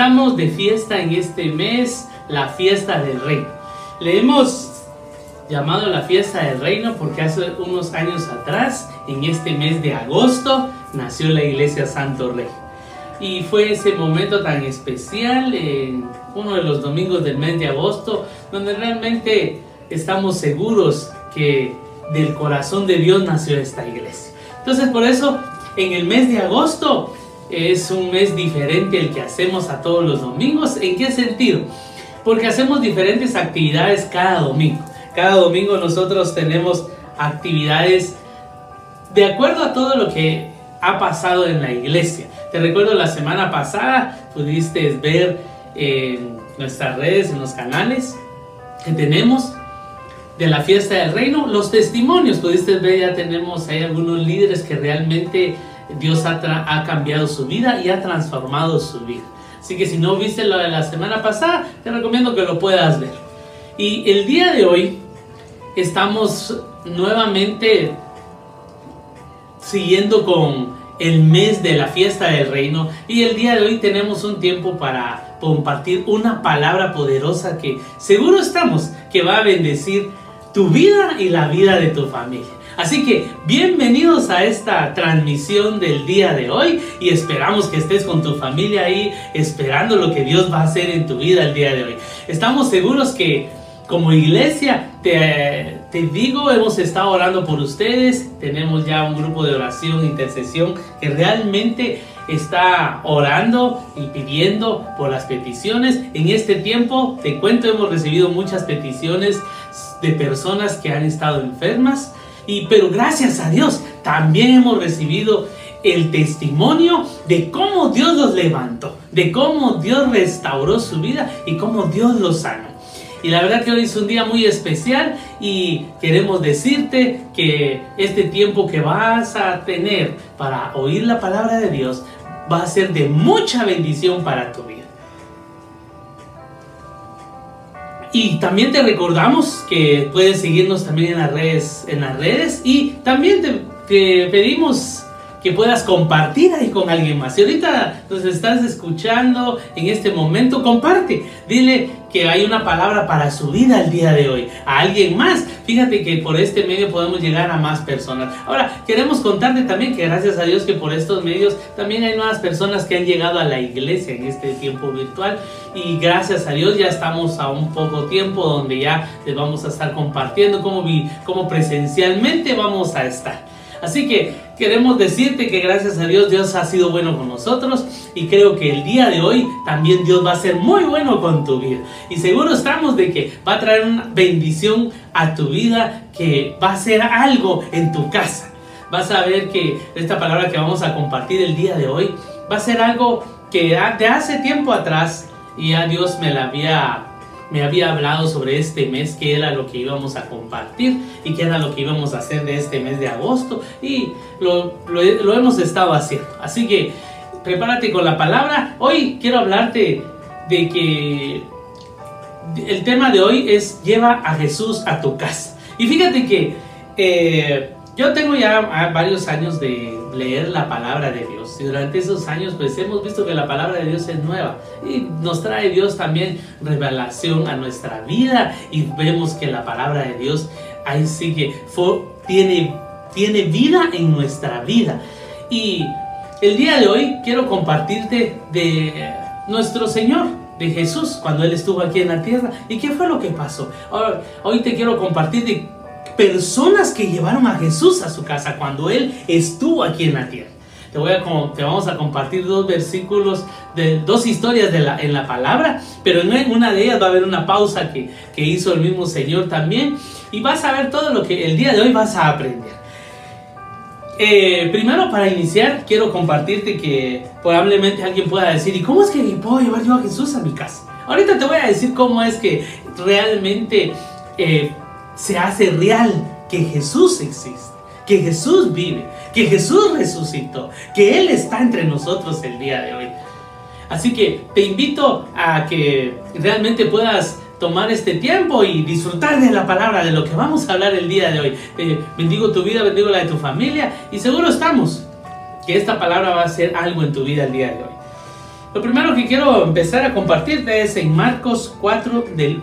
estamos de fiesta en este mes, la fiesta del reino. Le hemos llamado la fiesta del reino porque hace unos años atrás, en este mes de agosto, nació la iglesia Santo Rey. Y fue ese momento tan especial, uno de los domingos del mes de agosto, donde realmente estamos seguros que del corazón de Dios nació esta iglesia. Entonces por eso en el mes de agosto es un mes diferente el que hacemos a todos los domingos. ¿En qué sentido? Porque hacemos diferentes actividades cada domingo. Cada domingo nosotros tenemos actividades de acuerdo a todo lo que ha pasado en la iglesia. Te recuerdo la semana pasada pudiste ver en nuestras redes, en los canales que tenemos de la fiesta del reino, los testimonios, pudiste ver, ya tenemos ahí algunos líderes que realmente Dios ha, cambiado su vida y ha transformado su vida. Así que si no viste lo de la semana pasada, te recomiendo que lo puedas ver. Y el día de hoy estamos nuevamente siguiendo con el mes de la fiesta del reino y el día de hoy tenemos un tiempo para compartir una palabra poderosa que seguro estamos que va a bendecir tu vida y la vida de tu familia. Así que bienvenidos a esta transmisión del día de hoy y esperamos que estés con tu familia ahí esperando lo que Dios va a hacer en tu vida el día de hoy. Estamos seguros que como iglesia, te, te, digo, hemos estado orando por ustedes, tenemos ya un grupo de oración, intercesión, que realmente está orando y pidiendo por las peticiones. En este tiempo, te cuento, hemos recibido muchas peticiones de personas que han estado enfermas, y, pero gracias a Dios, también hemos recibido el testimonio de cómo Dios los levantó, de cómo Dios restauró su vida y cómo Dios los sanó. Y la verdad que hoy es un día muy especial y queremos decirte que este tiempo que vas a tener para oír la palabra de Dios va a ser de mucha bendición para tu vida. Y también te recordamos que puedes seguirnos también en las redes, en las redes. Y también te, te pedimos que puedas compartir ahí con alguien más. Si ahorita nos estás escuchando en este momento, comparte. Dile que hay una palabra para su vida el día de hoy. A alguien más. Fíjate que por este medio podemos llegar a más personas. Ahora, queremos contarte también que gracias a Dios que por estos medios también hay nuevas personas que han llegado a la iglesia en este tiempo virtual. Y gracias a Dios ya estamos a un poco tiempo donde ya les vamos a estar compartiendo como, como presencialmente vamos a estar. Así que queremos decirte que gracias a Dios Dios ha sido bueno con nosotros y creo que el día de hoy también Dios va a ser muy bueno con tu vida. Y seguro estamos de que va a traer una bendición a tu vida que va a ser algo en tu casa. Vas a ver que esta palabra que vamos a compartir el día de hoy va a ser algo que de hace tiempo atrás y ya Dios me la había me había hablado sobre este mes, que era lo que íbamos a compartir y qué era lo que íbamos a hacer de este mes de agosto y lo, hemos estado haciendo. Así que prepárate con la palabra. Hoy quiero hablarte de que el tema de hoy es lleva a Jesús a tu casa. Y fíjate que eh, yo tengo ya varios años de leer la palabra de Dios y durante esos años pues hemos visto que la palabra de Dios es nueva y nos trae Dios también revelación a nuestra vida y vemos que la palabra de Dios ahí sí que tiene, tiene vida en nuestra vida y el día de hoy quiero compartirte de nuestro Señor de Jesús cuando Él estuvo aquí en la tierra. ¿Y qué fue lo que pasó? hoy te quiero compartir de personas que llevaron a Jesús a su casa cuando Él estuvo aquí en la tierra. Te, voy a, te vamos a compartir dos versículos, de, dos historias de la, en la palabra, pero en una de ellas va a haber una pausa que, que hizo el mismo Señor también y vas a ver todo lo que el día de hoy vas a aprender. Eh, primero para iniciar quiero compartirte que probablemente alguien pueda decir, ¿y cómo es que puedo llevar yo a Jesús a mi casa? Ahorita te voy a decir cómo es que realmente eh, se hace real que Jesús existe, que Jesús vive, que Jesús resucitó, que Él está entre nosotros el día de hoy. Así que te invito a que realmente puedas tomar este tiempo y disfrutar de la palabra, de lo que vamos a hablar el día de hoy. Eh, bendigo tu vida, bendigo la de tu familia y seguro estamos que esta palabra va a ser algo en tu vida el día de hoy. Lo primero que quiero empezar a compartirte es en Marcos 4 del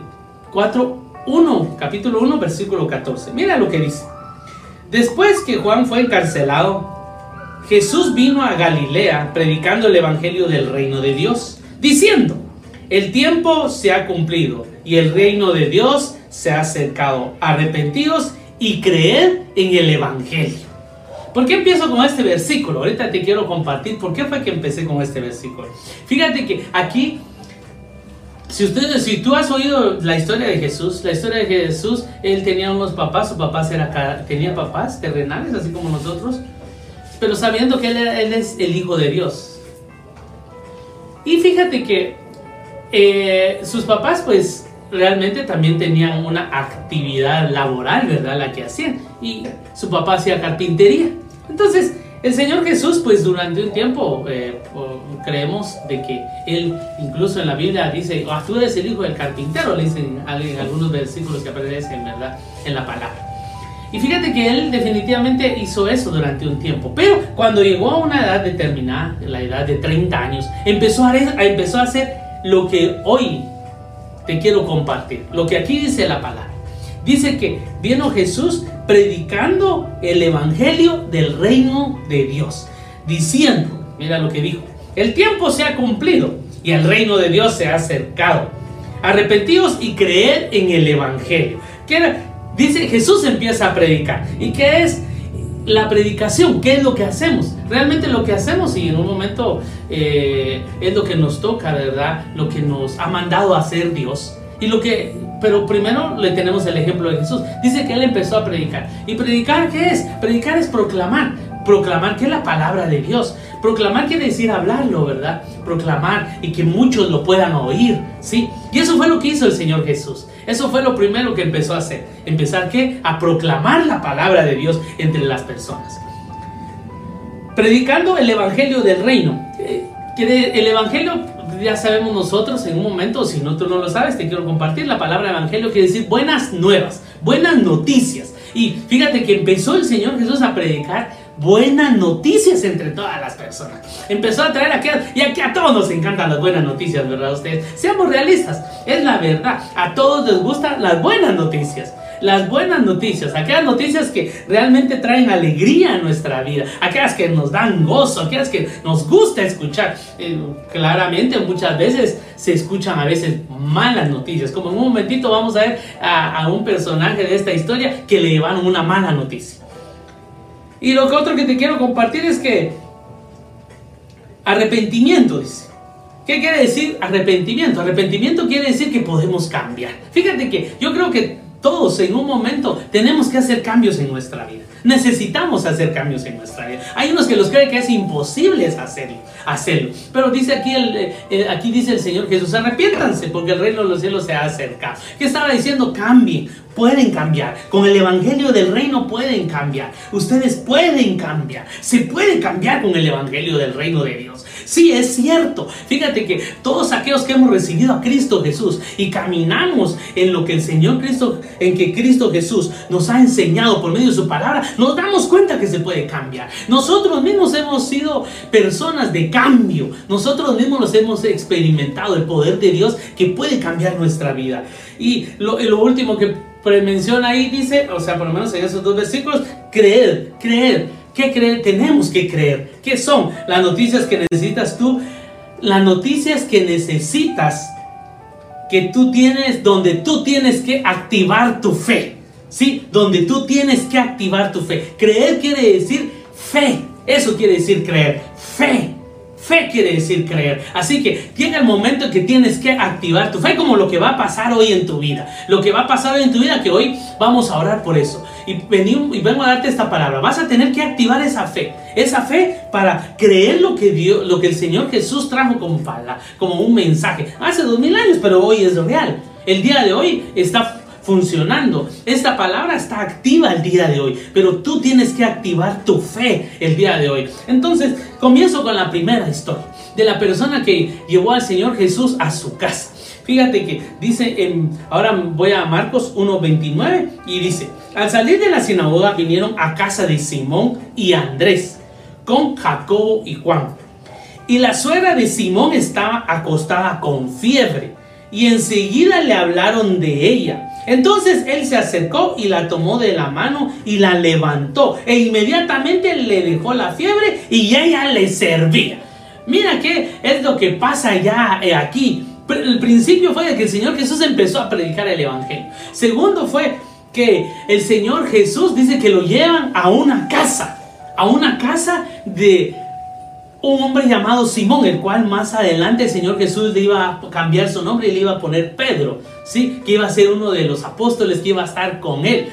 4 1, capítulo 1, versículo 14. Mira lo que dice. Después que Juan fue encarcelado, Jesús vino a Galilea predicando el evangelio del reino de Dios, diciendo: El tiempo se ha cumplido y el reino de Dios se ha acercado. Arrepentidos y creed en el evangelio. ¿Por qué empiezo con este versículo? Ahorita te quiero compartir por qué fue que empecé con este versículo. Fíjate que aquí, si, ustedes, si tú has oído la historia de Jesús, la historia de Jesús, él tenía unos papás, su papás era, tenía papás terrenales, así como nosotros, pero sabiendo que él, él es el Hijo de Dios. Y fíjate que eh, sus papás, pues, realmente también tenían una actividad laboral, ¿verdad? La que hacían. Y su papá hacía carpintería. Entonces, el Señor Jesús, pues durante un tiempo eh, creemos de que Él, incluso en la Biblia dice, oh, tú eres el hijo del carpintero, le dicen en algunos versículos que aparecen, ¿verdad? En la palabra. Y fíjate que Él definitivamente hizo eso durante un tiempo. Pero cuando llegó a una edad determinada, la edad de 30 años, empezó a, empezó a hacer lo que hoy te quiero compartir. Lo que aquí dice la palabra. Dice que vino Jesús predicando el evangelio del reino de Dios, diciendo, mira lo que dijo, el tiempo se ha cumplido y el reino de Dios se ha acercado. Arrepentidos y creer en el evangelio. Dice Jesús empieza a predicar. ¿Y qué es? la predicación, ¿qué es lo que hacemos? Realmente lo que hacemos y en un momento eh, es lo que nos toca, ¿verdad? Lo que nos ha mandado hacer Dios. Y lo que, pero primero le tenemos el ejemplo de Jesús. Dice que él empezó a predicar. ¿Y predicar qué es? Predicar es proclamar. Proclamar que es la palabra de Dios. Proclamar quiere decir hablarlo, ¿verdad? Proclamar y que muchos lo puedan oír, ¿sí? Y eso fue lo que hizo el Señor Jesús. Eso fue lo primero que empezó a hacer. Empezar ¿qué? A proclamar la palabra de Dios entre las personas. Predicando el evangelio del reino. Eh, el evangelio ya sabemos nosotros en un momento, si no tú no lo sabes, te quiero compartir la palabra evangelio quiere decir buenas nuevas, buenas noticias. Y fíjate que empezó el Señor Jesús a predicar buenas noticias entre todas las personas. Empezó a traer aquí, y aquí a todos nos encantan las buenas noticias, ¿verdad? Ustedes, seamos realistas, es la verdad, a todos les gustan las buenas noticias. Las buenas noticias, aquellas noticias que realmente traen alegría a nuestra vida, aquellas que nos dan gozo, aquellas que nos gusta escuchar. Eh, claramente muchas veces se escuchan a veces malas noticias, como en un momentito vamos a ver a, a un personaje de esta historia que le llevaron una mala noticia. Y lo que otro que te quiero compartir es que arrepentimiento dice. ¿Qué quiere decir arrepentimiento? Arrepentimiento quiere decir que podemos cambiar. Fíjate que yo creo que todos en un momento tenemos que hacer cambios en nuestra vida. Necesitamos hacer cambios en nuestra vida. Hay unos que los creen que es imposible hacerlo, hacerlo. Pero dice aquí, el, eh, eh, aquí dice el Señor Jesús, arrepiéntanse porque el reino de los cielos se ha acercado. ¿Qué estaba diciendo? Cambien, pueden cambiar. Con el Evangelio del Reino pueden cambiar. Ustedes pueden cambiar. Se puede cambiar con el Evangelio del Reino de Dios. Sí, es cierto. Fíjate que todos aquellos que hemos recibido a Cristo Jesús y caminamos en lo que el Señor Cristo, en que Cristo Jesús nos ha enseñado por medio de su palabra, nos damos cuenta que se puede cambiar. Nosotros mismos hemos sido personas de cambio. Nosotros mismos nos hemos experimentado el poder de Dios que puede cambiar nuestra vida. Y lo, lo último que menciona ahí dice, o sea, por lo menos en esos dos versículos, creer, creer. ¿Qué creer? Tenemos que creer. ¿Qué son las noticias que necesitas tú? Las noticias que necesitas, que tú tienes, donde tú tienes que activar tu fe. ¿Sí? Donde tú tienes que activar tu fe. Creer quiere decir fe. Eso quiere decir creer. Fe. Fe quiere decir creer. Así que llega el momento en que tienes que activar tu fe como lo que va a pasar hoy en tu vida. Lo que va a pasar hoy en tu vida, que hoy vamos a orar por eso. Y, y vengo a darte esta palabra. Vas a tener que activar esa fe. Esa fe para creer lo que, Dios, lo que el Señor Jesús trajo como, como un mensaje. Hace dos mil años, pero hoy es real. El día de hoy está funcionando. Esta palabra está activa el día de hoy, pero tú tienes que activar tu fe el día de hoy. Entonces, comienzo con la primera historia de la persona que llevó al Señor Jesús a su casa. Fíjate que dice, en, ahora voy a Marcos 1.29 y dice, al salir de la sinagoga vinieron a casa de Simón y Andrés con Jacobo y Juan Y la suegra de Simón estaba acostada con fiebre y enseguida le hablaron de ella. Entonces él se acercó y la tomó de la mano y la levantó e inmediatamente le dejó la fiebre y ella le servía. Mira qué es lo que pasa ya eh, aquí. El principio fue que el Señor Jesús empezó a predicar el Evangelio. Segundo fue que el Señor Jesús dice que lo llevan a una casa, a una casa de un hombre llamado Simón, el cual más adelante el Señor Jesús le iba a cambiar su nombre y le iba a poner Pedro, ¿sí? Que iba a ser uno de los apóstoles que iba a estar con él,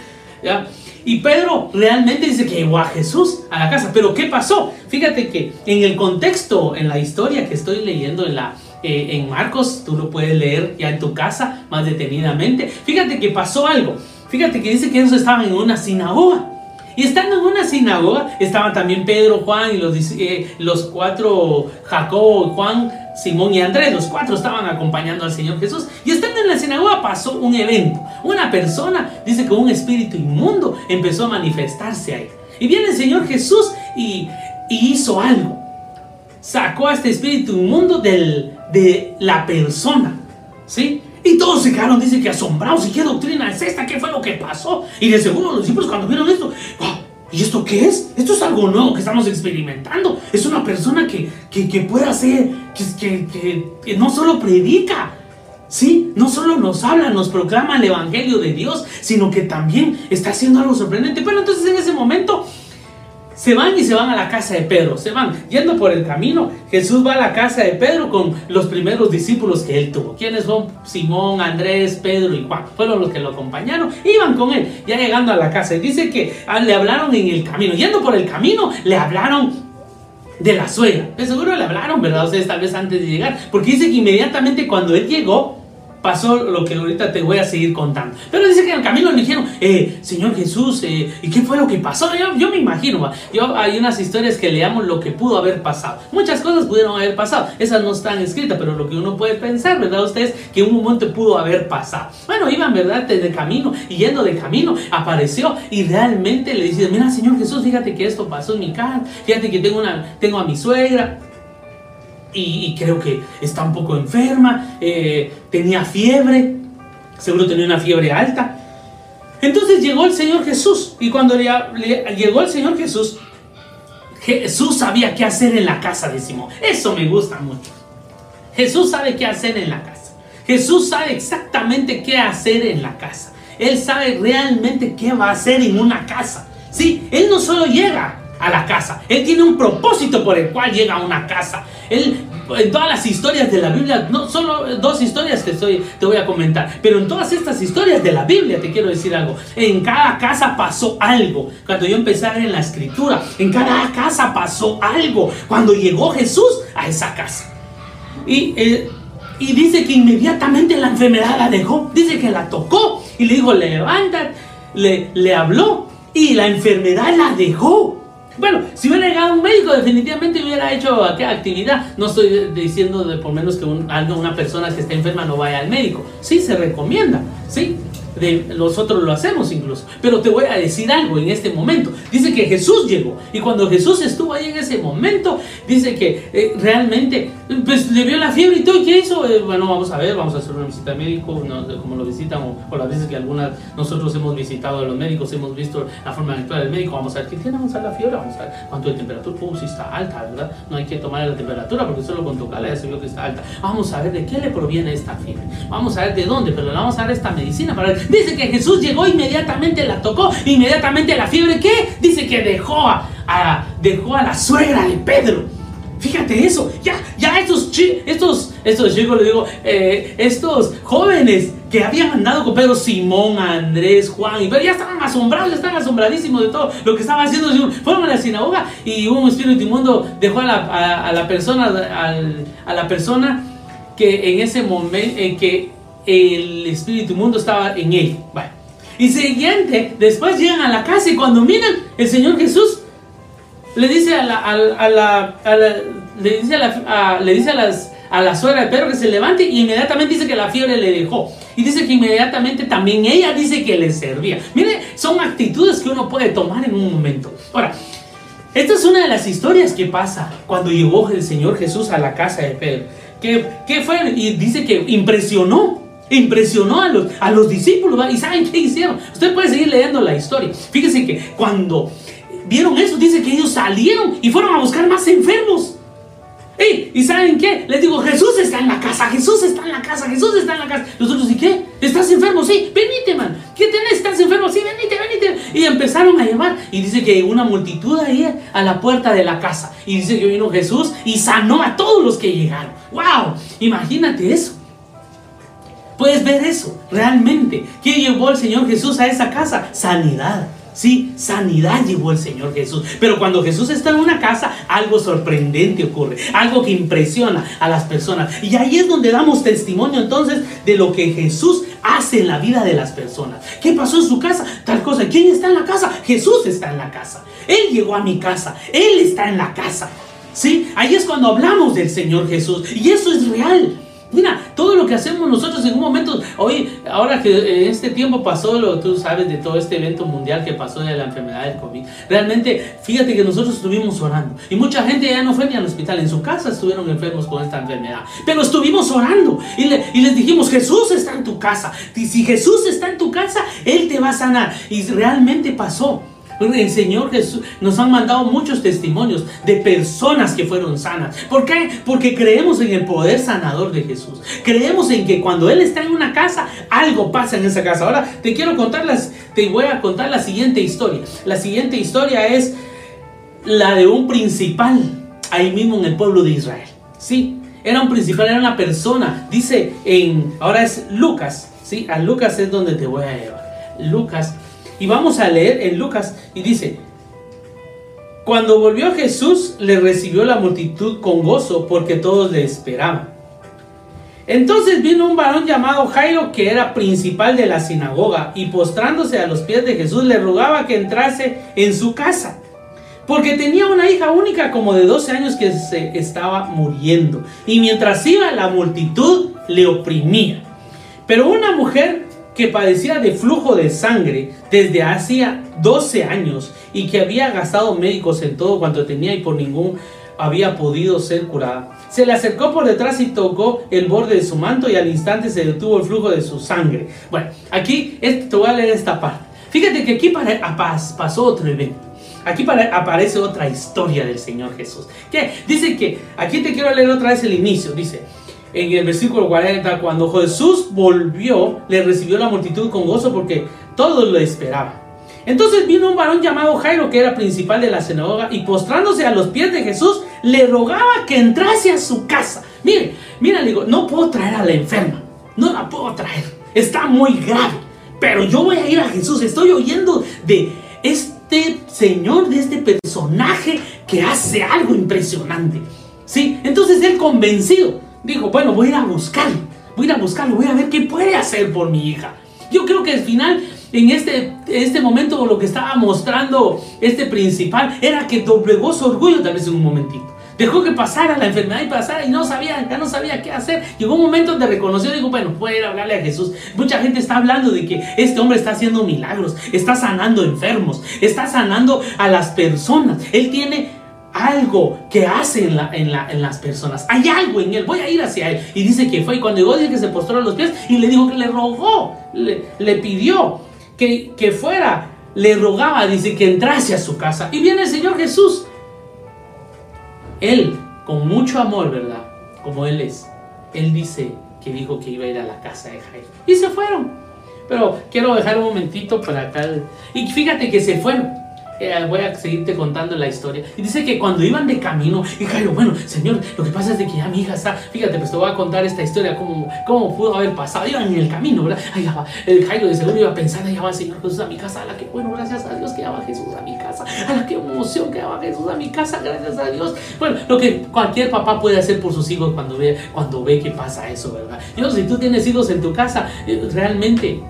Y Pedro realmente dice que llevó a Jesús a la casa. Pero ¿qué pasó? Fíjate que en el contexto, en la historia que estoy leyendo en, la, eh, en Marcos, tú lo puedes leer ya en tu casa más detenidamente. Fíjate que pasó algo. Fíjate que dice que ellos estaban en una sinagoga. Y estando en una sinagoga, estaban también Pedro, Juan y los, eh, los cuatro, Jacobo, Juan, Simón y Andrés, los cuatro estaban acompañando al Señor Jesús. Y estando en la sinagoga pasó un evento. Una persona, dice que un espíritu inmundo empezó a manifestarse ahí. Y viene el Señor Jesús y, hizo algo. Sacó a este espíritu inmundo del, de la persona. ¿Sí? Y todos se quedaron, dice que asombrados. ¿Y qué doctrina es esta? ¿Qué fue lo que pasó? Y de seguro los discípulos cuando vieron esto, ah, ¿y esto qué es? Esto es algo nuevo que estamos experimentando. Es una persona que, que, puede hacer, que, que, no solo predica, ¿sí? No solo nos habla, nos proclama el Evangelio de Dios, sino que también está haciendo algo sorprendente. Pero entonces en ese momento se van y se van a la casa de Pedro, se van yendo por el camino. Jesús va a la casa de Pedro con los primeros discípulos que él tuvo. ¿Quiénes son? Simón, Andrés, Pedro y Juan. Fueron los que lo acompañaron. Iban con él, ya llegando a la casa. Y dice que ah, le hablaron en el camino. Yendo por el camino, le hablaron de la suegra. De seguro le hablaron, ¿verdad? Ustedes tal vez antes de llegar. Porque dice que inmediatamente cuando él llegó, pasó lo que ahorita te voy a seguir contando. Pero dice que en el camino le dijeron, eh, Señor Jesús, eh, ¿y qué fue lo que pasó? Yo, me imagino, yo hay unas historias que leamos lo que pudo haber pasado. Muchas cosas pudieron haber pasado, esas no están escritas, pero lo que uno puede pensar, ¿verdad? Ustedes, que un momento pudo haber pasado. Bueno, iban, ¿verdad? De camino y yendo de camino, apareció y realmente le dice, mira, Señor Jesús, fíjate que esto pasó en mi casa, fíjate que tengo, tengo a mi suegra y, creo que está un poco enferma, eh, tenía fiebre, seguro tenía una fiebre alta. Entonces llegó el Señor Jesús y cuando llegó el Señor Jesús, Jesús sabía qué hacer en la casa de Simón. Eso me gusta mucho. Jesús sabe qué hacer en la casa. Jesús sabe exactamente qué hacer en la casa. Él sabe realmente qué va a hacer en una casa. Sí, Él no solo llega a la casa, Él tiene un propósito por el cual llega a una casa. Él, en todas las historias de la Biblia, no solo dos historias que estoy, te voy a comentar, pero en todas estas historias de la Biblia te quiero decir algo. En cada casa pasó algo. Cuando yo empecé a en la escritura, en cada casa pasó algo. Cuando llegó Jesús a esa casa. Y, eh, y dice que inmediatamente la enfermedad la dejó. Dice que la tocó y le dijo, levántate. Le, le habló y la enfermedad la dejó. Bueno, si hubiera llegado un médico, definitivamente hubiera hecho aquella actividad. No estoy diciendo de por menos que una persona que está enferma no vaya al médico. Sí, se recomienda, sí nosotros lo hacemos incluso. Pero te voy a decir algo en este momento. Dice que Jesús llegó y cuando Jesús estuvo ahí en ese momento, dice que eh, realmente pues, le vio la fiebre y todo. ¿Qué hizo? Eh, bueno, vamos a ver, vamos a hacer una visita al médico, como lo visitan o, las veces que algunas nosotros hemos visitado a los médicos, hemos visto la forma actual del médico. Vamos a ver qué tiene, vamos a ver la fiebre, vamos a ver cuánto de temperatura. Uh, si está alta, ¿verdad? No hay que tomar la temperatura porque solo con tocarla ya se vio que está alta. Vamos a ver de qué le proviene esta fiebre. Vamos a ver de dónde, pero le vamos a dar esta medicina para ver Dice que Jesús llegó, inmediatamente la tocó, inmediatamente la fiebre, ¿qué? Dice que dejó a, dejó a la suegra de Pedro. Fíjate eso, ya, ya estos, estos, estos chicos, le digo, eh, estos jóvenes que habían andado con Pedro, Simón, Andrés, Juan, y pero ya estaban asombrados, ya estaban asombradísimos de todo lo que estaba haciendo. Fueron a la sinagoga y un espíritu inmundo dejó a la, a, la persona, a la persona que en ese momento, en que el espíritu inmundo estaba en él. Y siguiente, después llegan a la casa y cuando miran, el Señor Jesús le dice a la, a, la, le dice a la, le dice a las a la suegra de Pedro que se levante y inmediatamente dice que la fiebre le dejó. Y dice que inmediatamente también ella dice que le servía. Mire, son actitudes que uno puede tomar en un momento. Ahora, esta es una de las historias que pasa cuando llegó el Señor Jesús a la casa de Pedro. ¿Qué, qué fue? Y dice que impresionó. Impresionó a los, a los discípulos. ¿va? ¿Y saben qué hicieron? Usted puede seguir leyendo la historia. Fíjese que cuando vieron eso, dice que ellos salieron y fueron a buscar más enfermos. ¿Y saben qué? Les digo, Jesús está en la casa, Jesús está en la casa, Jesús está en la casa. Los otros, ¿y qué? ¿Estás enfermo? Sí, venite, man. ¿Qué tenés? ¿Estás enfermo? Sí, venite, venite. Y empezaron a llevar. Y dice que una multitud ahí a la puerta de la casa. Y dice que vino Jesús y sanó a todos los que llegaron. ¡Wow! Imagínate eso. Puedes ver eso, realmente. ¿Qué llevó el Señor Jesús a esa casa? Sanidad. Sí, sanidad llevó el Señor Jesús. Pero cuando Jesús está en una casa, algo sorprendente ocurre, algo que impresiona a las personas. Y ahí es donde damos testimonio entonces de lo que Jesús hace en la vida de las personas. ¿Qué pasó en su casa? Tal cosa. ¿Quién está en la casa? Jesús está en la casa. Él llegó a mi casa. Él está en la casa. ¿Sí? Ahí es cuando hablamos del Señor Jesús. Y eso es real. Mira, todo lo que hacemos nosotros en un momento, hoy, ahora que en este tiempo pasó, lo, tú sabes de todo este evento mundial que pasó de la enfermedad del COVID, realmente, fíjate que nosotros estuvimos orando. Y mucha gente ya no fue ni al hospital, en su casa estuvieron enfermos con esta enfermedad, pero estuvimos orando y, y les dijimos, Jesús está en tu casa, y si Jesús está en tu casa, Él te va a sanar. Y realmente pasó. El Señor Jesús nos han mandado muchos testimonios de personas que fueron sanas. ¿Por qué? Porque creemos en el poder sanador de Jesús. Creemos en que cuando Él está en una casa, algo pasa en esa casa. Ahora te quiero contar las, te voy a contar la siguiente historia. La siguiente historia es la de un principal ahí mismo en el pueblo de Israel. Sí, era un principal, era una persona. Dice en, ahora es Lucas. Sí, a Lucas es donde te voy a llevar. Lucas y vamos a leer en Lucas y dice, cuando volvió Jesús le recibió la multitud con gozo porque todos le esperaban. Entonces vino un varón llamado Jairo que era principal de la sinagoga y postrándose a los pies de Jesús le rogaba que entrase en su casa porque tenía una hija única como de 12 años que se estaba muriendo y mientras iba la multitud le oprimía. Pero una mujer que padecía de flujo de sangre desde hacía 12 años y que había gastado médicos en todo cuanto tenía y por ningún había podido ser curada. Se le acercó por detrás y tocó el borde de su manto y al instante se detuvo el flujo de su sangre. Bueno, aquí te voy a leer esta parte. Fíjate que aquí pasó otro evento. Aquí aparece otra historia del Señor Jesús. Que dice que, aquí te quiero leer otra vez el inicio. Dice, en el versículo 40, cuando Jesús volvió, le recibió la multitud con gozo porque todos lo esperaban. Entonces vino un varón llamado Jairo, que era principal de la sinagoga, y postrándose a los pies de Jesús, le rogaba que entrase a su casa. Mire, mira, le digo, no puedo traer a la enferma, no la puedo traer, está muy grave, pero yo voy a ir a Jesús, estoy oyendo de este señor, de este personaje que hace algo impresionante. ¿Sí? Entonces él convencido, dijo, bueno, voy a ir a buscarlo, voy a ir a buscarlo, voy a ver qué puede hacer por mi hija. Yo creo que al final, en este, este momento, lo que estaba mostrando este principal era que doblegó su orgullo tal vez en un momentito. Dejó que pasara la enfermedad y pasara y no sabía, ya no sabía qué hacer. Llegó un momento donde reconoció y dijo, bueno, puede ir a hablarle a Jesús. Mucha gente está hablando de que este hombre está haciendo milagros, está sanando enfermos, está sanando a las personas. Él tiene algo que hace en, la, en, las personas. Hay algo en él. Voy a ir hacia él. Y dice que fue. Y cuando llegó, dice que se postró a los pies y le dijo que le rogó, le, pidió que, que fuera. Le rogaba, dice, que entrase a su casa. Y viene el Señor Jesús. Él, con mucho amor, ¿verdad? Como Él es. Él dice que dijo que iba a ir a la casa de Jairo. Y se fueron. Pero quiero dejar un momentito para acá. Y fíjate que se fueron. Voy a seguirte contando la historia. Y dice que cuando iban de camino, y Jairo, bueno, señor, lo que pasa es de que ya mi hija está, fíjate, pues te voy a contar esta historia, cómo, cómo pudo haber pasado. Iban en el camino, ¿verdad? Ahí va, el Jairo de seguro iba a pensar, ahí va Señor Jesús a mi casa, a la que, bueno, gracias a Dios que ya va Jesús a mi casa, a la que emoción que ya va Jesús a mi casa, gracias a Dios. Bueno, lo que cualquier papá puede hacer por sus hijos cuando ve, cuando ve que pasa eso, ¿verdad? Yo, si tú tienes hijos en tu casa, eh, realmente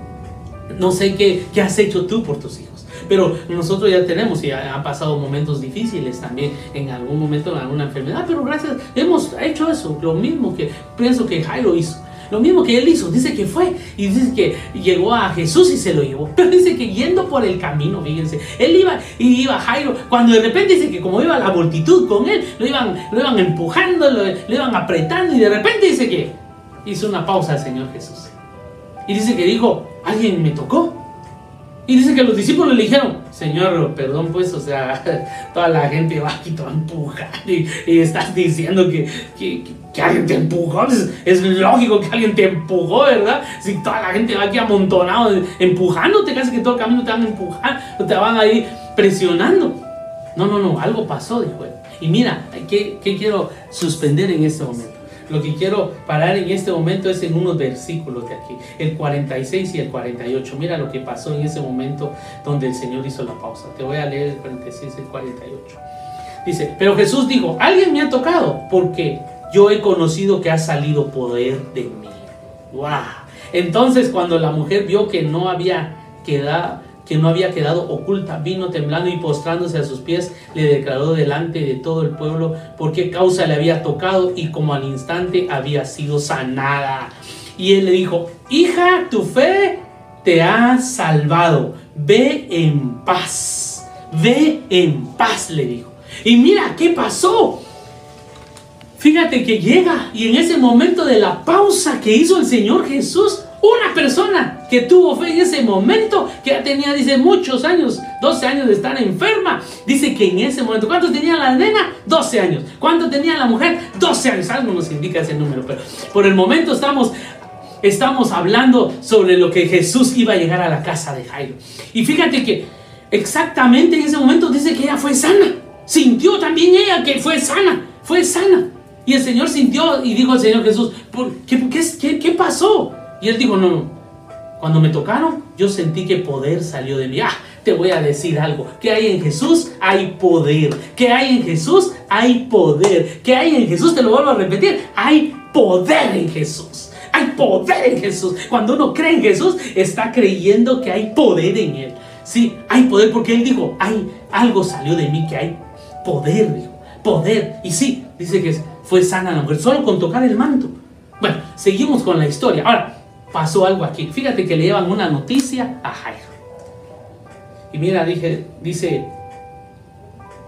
no sé qué, qué has hecho tú por tus hijos. Pero nosotros ya tenemos y han pasado momentos difíciles también en algún momento en alguna enfermedad, pero gracias, hemos hecho eso, lo mismo que pienso que Jairo hizo. Lo mismo que él hizo, dice que fue y dice que llegó a Jesús y se lo llevó. Pero dice que yendo por el camino, fíjense, él iba y iba Jairo, cuando de repente dice que como iba la multitud con él, lo iban, lo iban empujando, lo, lo iban apretando y de repente dice que hizo una pausa el Señor Jesús. Y dice que dijo, alguien me tocó. Y dice que los discípulos le dijeron, Señor, perdón pues, o sea, toda la gente va aquí toda empujada y, y, estás diciendo que, que, alguien te empujó. Es, es, lógico que alguien te empujó, ¿verdad? Si toda la gente va aquí amontonado, empujándote, casi que todo el camino te van a empujar, te van a ir presionando. No, no, no, algo pasó, dijo él. Y mira, ¿qué, qué quiero suspender en este momento? Lo que quiero parar en este momento es en unos versículos de aquí, el 46 y el 48. Mira lo que pasó en ese momento donde el Señor hizo la pausa. Te voy a leer el 46 y el 48. Dice, pero Jesús dijo, alguien me ha tocado porque yo he conocido que ha salido poder de mí. ¡Wow! Entonces cuando la mujer vio que no había quedado que no había quedado oculta, vino temblando y postrándose a sus pies, le declaró delante de todo el pueblo por qué causa le había tocado y como al instante había sido sanada. Y él le dijo, hija, tu fe te ha salvado, ve en paz, ve en paz, le dijo. Y mira, ¿qué pasó? Fíjate que llega y en ese momento de la pausa que hizo el Señor Jesús, una persona que tuvo fe en ese momento, que ya tenía, dice, muchos años, 12 años de estar enferma, dice que en ese momento, ¿cuántos tenía la nena? 12 años. ¿Cuánto tenía la mujer? 12 años. Algo nos indica ese número, pero por el momento estamos, estamos hablando sobre lo que Jesús iba a llegar a la casa de Jairo. Y fíjate que exactamente en ese momento dice que ella fue sana. Sintió también ella que fue sana, fue sana. Y el Señor sintió y dijo al Señor Jesús, ¿qué, qué, qué pasó? Y él dijo, no, cuando me tocaron, yo sentí que poder salió de mí. Ah, te voy a decir algo. Que hay en Jesús? Hay poder. Que hay en Jesús? Hay poder. Que hay en Jesús? Te lo vuelvo a repetir. Hay poder en Jesús. Hay poder en Jesús. Cuando uno cree en Jesús, está creyendo que hay poder en Él. Sí, hay poder porque Él dijo, hay algo salió de mí que hay poder. Poder. Y sí, dice que fue sana la mujer solo con tocar el manto. Bueno, seguimos con la historia. Ahora, pasó algo aquí. Fíjate que le llevan una noticia a Jairo. Y mira, dije, dice,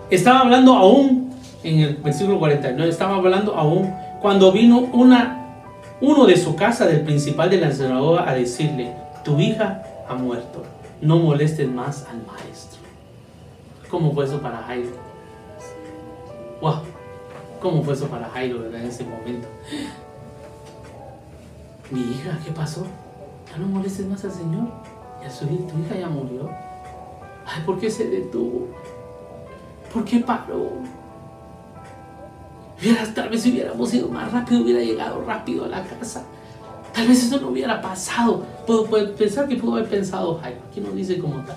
estaba hablando aún, en el versículo 49, estaba hablando aún cuando vino una, uno de su casa, del principal de la sinagoga, a decirle, tu hija ha muerto, no molestes más al maestro. ¿Cómo fue eso para Jairo? Wow, ¿cómo fue eso para Jairo en ese momento? Mi hija, ¿qué pasó? Ya no molestes más al Señor. Ya su, tu hija ya murió. Ay, ¿por qué se detuvo? ¿Por qué paró? tal vez si hubiéramos ido más rápido, hubiera llegado rápido a la casa. Tal vez eso no hubiera pasado. Puedo, pensar que pudo haber pensado Jairo. Aquí no dice como tal.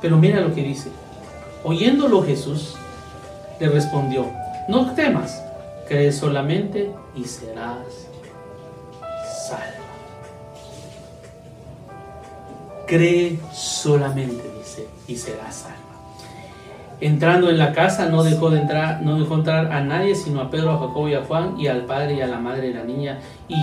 Pero mira lo que dice. Oyéndolo Jesús le respondió, no temas, cree solamente y serás salva. Cree solamente, dice, y será salva. Entrando en la casa no dejó de entrar, no dejó entrar a nadie, sino a Pedro, a Jacobo y a Juan, y al padre y a la madre de la niña, y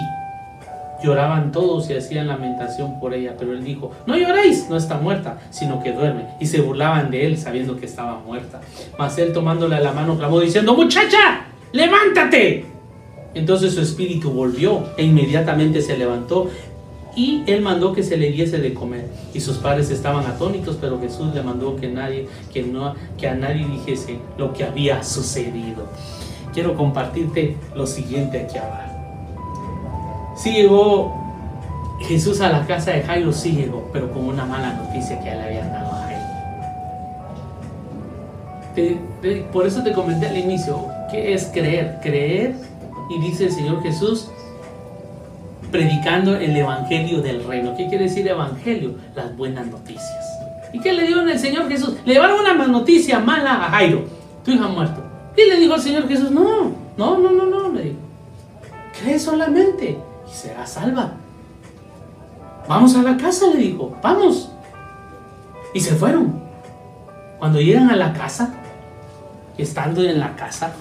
lloraban todos y hacían lamentación por ella, pero él dijo, no lloréis, no está muerta, sino que duerme. Y se burlaban de él sabiendo que estaba muerta. Mas él tomándole la mano clamó diciendo, muchacha, levántate. Entonces su espíritu volvió e inmediatamente se levantó y él mandó que se le diese de comer. Y sus padres estaban atónitos, pero Jesús le mandó que nadie, que no, que a nadie dijese lo que había sucedido. Quiero compartirte lo siguiente aquí abajo. Sí llegó Jesús a la casa de Jairo, sí llegó, pero con una mala noticia que le habían dado a Jairo. por eso te comenté al inicio, ¿qué es creer? Creer y dice el Señor Jesús, predicando el Evangelio del Reino. ¿Qué quiere decir Evangelio? Las buenas noticias. ¿Y qué le dio el Señor Jesús? Le llevaron una noticia mala a Jairo. Tu hija muerto. Y le dijo al Señor Jesús, no, no, no, no, no, le dijo. Cree solamente y será salva. Vamos a la casa, le dijo, vamos. Y se fueron. Cuando llegan a la casa, estando en la casa,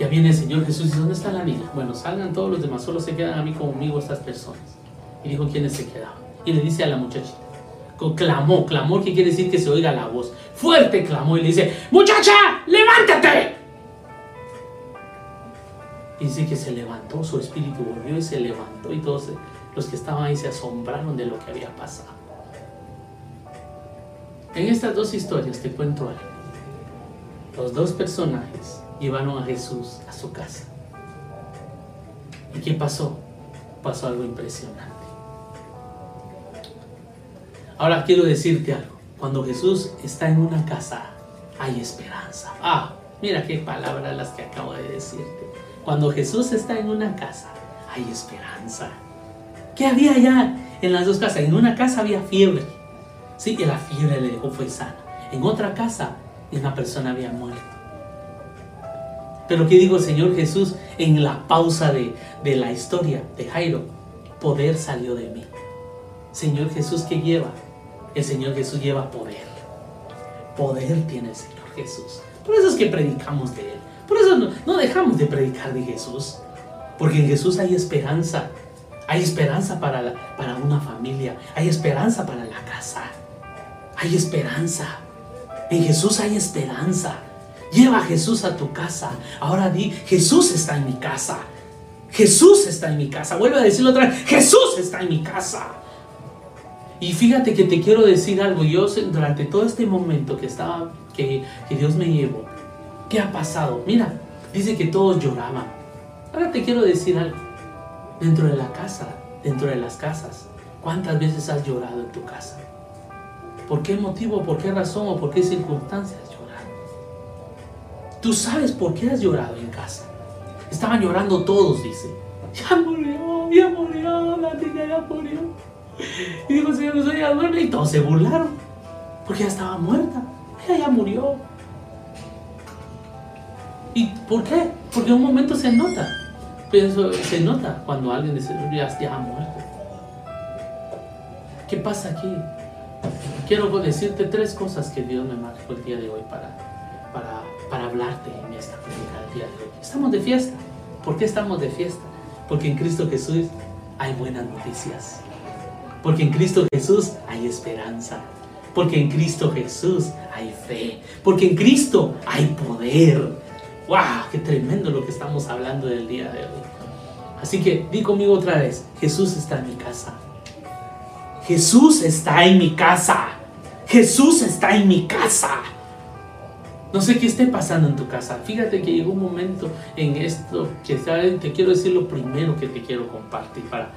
Ya viene el Señor Jesús y dice, ¿dónde está la niña? Bueno, salgan todos los demás, solo se quedan a mí conmigo estas personas. Y dijo quiénes se quedaban. Y le dice a la muchachita, clamó, clamó, que quiere decir que se oiga la voz. Fuerte clamó y le dice, muchacha, levántate. Y dice que se levantó, su espíritu volvió y se levantó y todos los que estaban ahí se asombraron de lo que había pasado. En estas dos historias te cuento algo. Los dos personajes llevaron a Jesús a su casa. ¿Y qué pasó? Pasó algo impresionante. Ahora quiero decirte algo. Cuando Jesús está en una casa, hay esperanza. Ah, mira qué palabras las que acabo de decirte. Cuando Jesús está en una casa, hay esperanza. ¿Qué había allá en las dos casas? En una casa había fiebre. Sí, que la fiebre le dejó fue sana. En otra casa, una persona había muerto. Pero ¿qué digo, Señor Jesús? En la pausa de, de la historia de Jairo, poder salió de mí. Señor Jesús, ¿qué lleva? El Señor Jesús lleva poder. Poder tiene el Señor Jesús. Por eso es que predicamos de Él. Por eso no, dejamos de predicar de Jesús. Porque en Jesús hay esperanza. Hay esperanza para, para una familia. Hay esperanza para la casa. Hay esperanza. En Jesús hay esperanza. Lleva a Jesús a tu casa. Ahora di, Jesús está en mi casa. Jesús está en mi casa. Vuelve a decirlo otra vez. Jesús está en mi casa. Y fíjate que te quiero decir algo. Yo durante todo este momento que estaba, que, que Dios me llevó, ¿qué ha pasado? Mira, dice que todos lloraban. Ahora te quiero decir algo. Dentro de la casa, dentro de las casas, ¿cuántas veces has llorado en tu casa? ¿Por qué motivo, por qué razón o por qué circunstancias? Tú sabes por qué has llorado en casa. Estaban llorando todos, dice. Ya murió, ya murió, la niña ya murió. Y dijo, Señor, no ya duerme. Y todos se burlaron. Porque ya estaba muerta. Ella ya murió. ¿Y por qué? Porque en un momento se nota. Pero se nota cuando alguien dice, ya, ya ha muerto. ¿Qué pasa aquí? Quiero decirte tres cosas que Dios me marcó el día de hoy para, para, para hablarte en esta del día de hoy. Estamos de fiesta. ¿Por qué estamos de fiesta? Porque en Cristo Jesús hay buenas noticias. Porque en Cristo Jesús hay esperanza. Porque en Cristo Jesús hay fe. Porque en Cristo hay poder. ¡Wow! ¡Qué tremendo lo que estamos hablando del día de hoy! Así que di conmigo otra vez, Jesús está en mi casa. Jesús está en mi casa. Jesús está en mi casa. No sé qué esté pasando en tu casa. Fíjate que llegó un momento en esto que te quiero decir lo primero que te quiero compartir para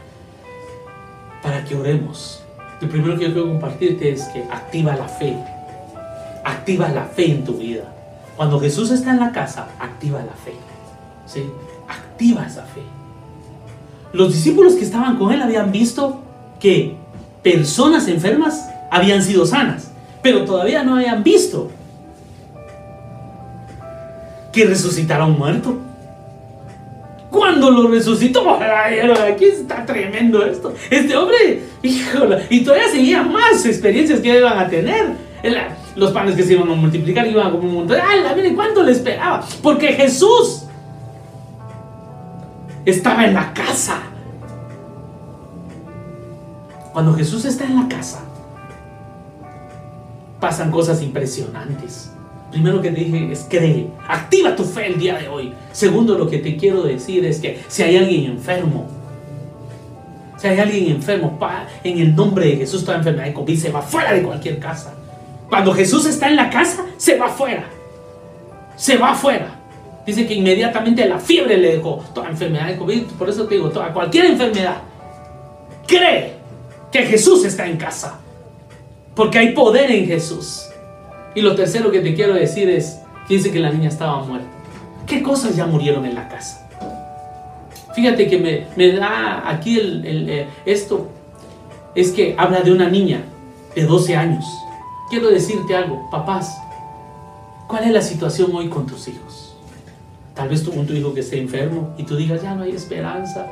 para que oremos. Lo primero que yo quiero compartirte es que activa la fe. Activa la fe en tu vida. Cuando Jesús está en la casa, activa la fe. ¿Sí? Activa esa fe. Los discípulos que estaban con él habían visto que personas enfermas habían sido sanas, pero todavía no habían visto que resucitaron muerto cuando lo resucitó, aquí está tremendo esto. Este hombre, híjole, y todavía seguía más experiencias que iban a tener. Los panes que se iban a multiplicar iban a como un montón. ¡Ay, miren cuánto le esperaba! Porque Jesús estaba en la casa. Cuando Jesús está en la casa, pasan cosas impresionantes. Primero que te dije es cree, activa tu fe el día de hoy. Segundo, lo que te quiero decir es que si hay alguien enfermo, si hay alguien enfermo, en el nombre de Jesús, toda enfermedad de COVID se va fuera de cualquier casa. Cuando Jesús está en la casa, se va fuera. Se va fuera. Dice que inmediatamente la fiebre le dejó toda enfermedad de COVID. Por eso te digo, toda, cualquier enfermedad, cree que Jesús está en casa. Porque hay poder en Jesús. Y lo tercero que te quiero decir es dice que la niña estaba muerta. ¿Qué cosas ya murieron en la casa? Fíjate que me, da aquí el, eh, esto, es que habla de una niña de 12 años. Quiero decirte algo, papás, ¿cuál es la situación hoy con tus hijos? Tal vez con tu hijo que esté enfermo y tú digas, ya no hay esperanza,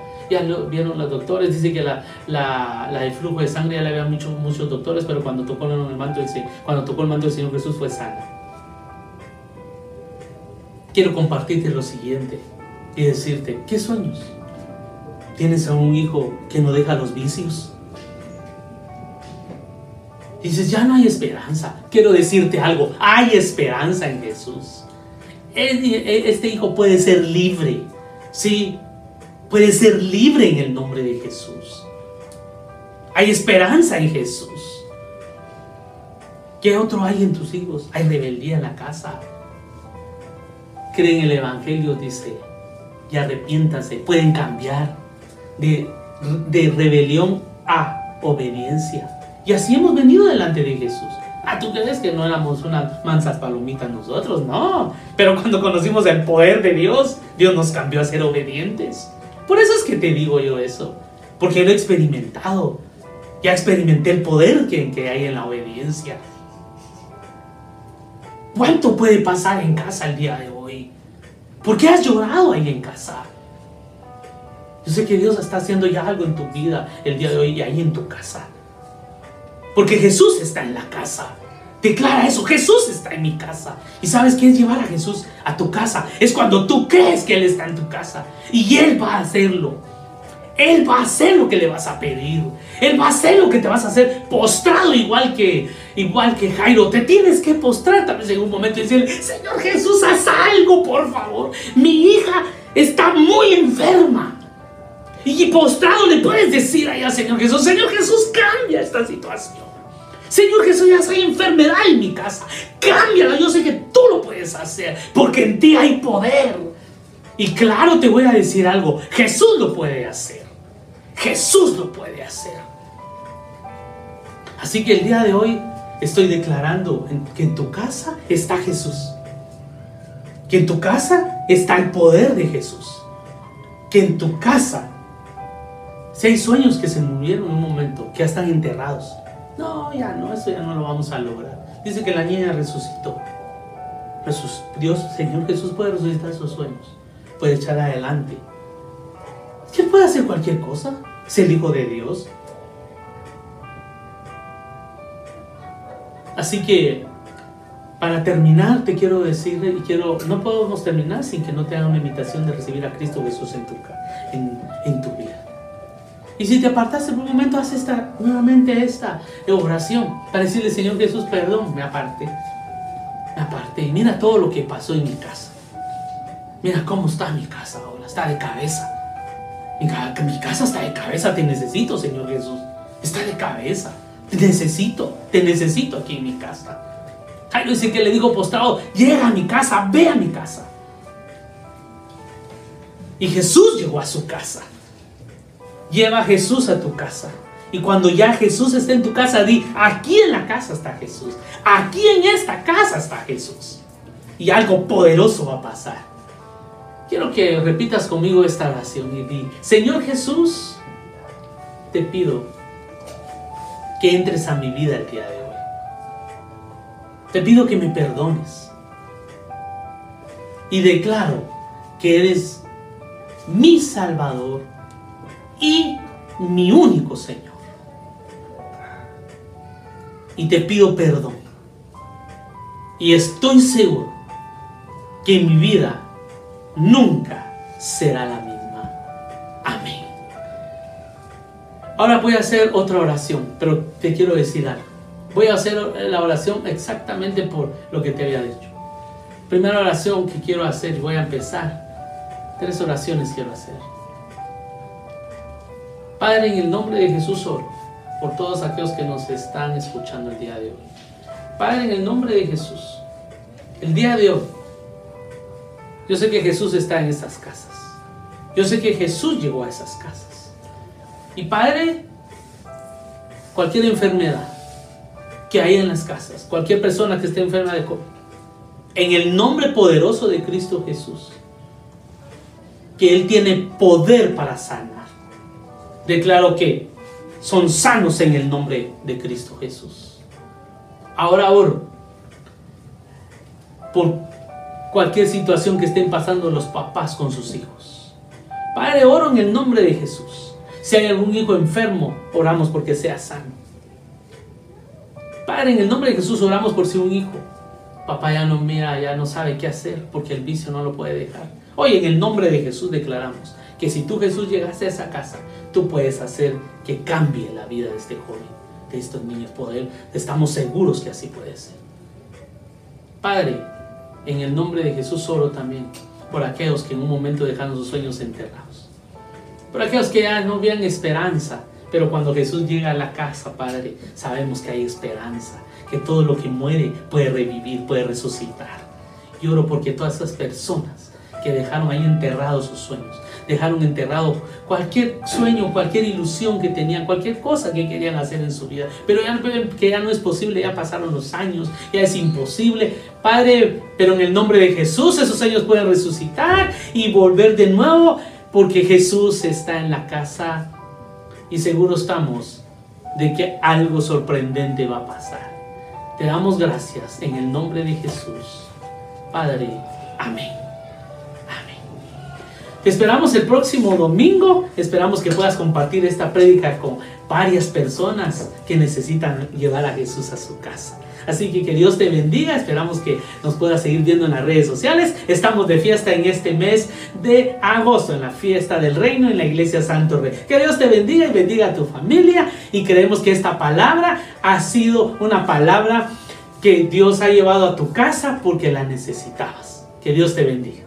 vieron los doctores, dice que la, la, la del flujo de sangre ya le habían muchos, muchos doctores, pero cuando tocó el manto del, cuando tocó el manto del Señor Jesús fue sana. quiero compartirte lo siguiente y decirte, ¿qué sueños? ¿Tienes a un hijo que no deja los vicios? Dices, ya no hay esperanza. Quiero decirte algo, hay esperanza en Jesús. Este hijo puede ser libre. Sí, puede ser libre en el nombre de Jesús. Hay esperanza en Jesús. ¿Qué otro hay en tus hijos? Hay rebeldía en la casa. Creen el Evangelio, dice, y arrepiéntase. Pueden cambiar de, de rebelión a obediencia. Y así hemos venido delante de Jesús. Ah, ¿tú crees que no éramos unas mansas palomitas nosotros? No. Pero cuando conocimos el poder de Dios, Dios nos cambió a ser obedientes. Por eso es que te digo yo eso. Porque lo he experimentado. Ya experimenté el poder que, hay en la obediencia. ¿Cuánto puede pasar en casa el día de hoy? ¿Por qué has llorado ahí en casa? Yo sé que Dios está haciendo ya algo en tu vida el día de hoy y ahí en tu casa. Porque Jesús está en la casa. Declara eso, Jesús está en mi casa. ¿Y sabes qué es llevar a Jesús a tu casa? Es cuando tú crees que Él está en tu casa. Y Él va a hacerlo. Él va a hacer lo que le vas a pedir. Él va a hacer lo que te vas a hacer postrado igual que, igual que Jairo. Te tienes que postrar vez en un momento y decir, Señor Jesús, haz algo, por favor. Mi hija está muy enferma. Y postrado le puedes decir allá, Señor Jesús, Señor Jesús, cambia esta situación. Señor Jesús, hay enfermedad en mi casa. Cámbiala, yo sé que tú lo puedes hacer, porque en ti hay poder. Y claro, te voy a decir algo, Jesús lo puede hacer. Jesús lo puede hacer. Así que el día de hoy estoy declarando que en tu casa está Jesús. Que en tu casa está el poder de Jesús. Que en tu casa si hay sueños que se murieron en un momento, que ya están enterrados. No, ya no, eso ya no lo vamos a lograr. Dice que la niña resucitó. Dios, Señor Jesús puede resucitar esos sueños. Puede echar adelante. ¿Quién puede hacer cualquier cosa. Es el Hijo de Dios. Así que, para terminar, te quiero decir, y quiero, no podemos terminar sin que no te haga una invitación de recibir a Cristo Jesús en tu, en tu vida. Y si te apartaste por un momento, haz esta, nuevamente esta oración para decirle, Señor Jesús, perdón, me aparté. Me aparté. Y mira todo lo que pasó en mi casa. Mira cómo está mi casa ahora. Está de cabeza. Mi, casa está de cabeza. Te necesito, Señor Jesús. Está de cabeza. Te necesito. Te necesito aquí en mi casa. Jairo dice que le digo postrado, llega a mi casa, ve a mi casa. Y Jesús llegó a su casa. Lleva a Jesús a tu casa. Y cuando ya Jesús esté en tu casa, di, aquí en la casa está Jesús. Aquí en esta casa está Jesús. Y algo poderoso va a pasar. Quiero que repitas conmigo esta oración y di, Señor Jesús, te pido que entres a mi vida el día de hoy. Te pido que me perdones. Y declaro que eres mi Salvador y mi único Señor. Y te pido perdón. Y estoy seguro que mi vida nunca será la misma. Amén. Ahora voy a hacer otra oración, pero te quiero decir algo. Voy a hacer la oración exactamente por lo que te había dicho. Primera oración que quiero hacer, voy a empezar. Tres oraciones quiero hacer. Padre, en el nombre de Jesús oro por todos aquellos que nos están escuchando el día de hoy. Padre, en el nombre de Jesús, el día de hoy, yo sé que Jesús está en esas casas. Yo sé que Jesús llegó a esas casas. Y Padre, cualquier enfermedad que hay en las casas, cualquier persona que esté enferma de COVID, en el nombre poderoso de Cristo Jesús, que Él tiene poder para sanar declaro que son sanos en el nombre de Cristo Jesús. Ahora oro por cualquier situación que estén pasando los papás con sus hijos. Padre, oro en el nombre de Jesús. Si hay algún hijo enfermo, oramos porque sea sano. Padre, en el nombre de Jesús oramos por si un hijo Papá ya no mira, ya no sabe qué hacer porque el vicio no lo puede dejar. Hoy en el nombre de Jesús declaramos que si tú Jesús llegaste a esa casa, tú puedes hacer que cambie la vida de este joven, de estos niños. Poder, estamos seguros que así puede ser. Padre, en el nombre de Jesús oro también por aquellos que en un momento dejaron sus sueños enterrados. Por aquellos que ya no vean esperanza, pero cuando Jesús llega a la casa, Padre, sabemos que hay esperanza, que todo lo que muere puede revivir, puede resucitar. Y oro porque todas esas personas que dejaron ahí enterrados sus sueños, dejaron enterrado cualquier sueño, cualquier ilusión que tenían, cualquier cosa que querían hacer en su vida, pero ya que ya no es posible, ya pasaron los años, ya es imposible. Padre, pero en el nombre de Jesús esos sueños pueden resucitar y volver de nuevo porque Jesús está en la casa y seguro estamos de que algo sorprendente va a pasar. Te damos gracias en el nombre de Jesús. Padre. Amén. Te esperamos el próximo domingo. Esperamos que puedas compartir esta prédica con varias personas que necesitan llevar a Jesús a su casa. Así que que Dios te bendiga. Esperamos que nos puedas seguir viendo en las redes sociales. Estamos de fiesta en este mes de agosto, en la fiesta del reino en la iglesia Santo Rey. Que Dios te bendiga y bendiga a tu familia. Y creemos que esta palabra ha sido una palabra que Dios ha llevado a tu casa porque la necesitabas. Que Dios te bendiga.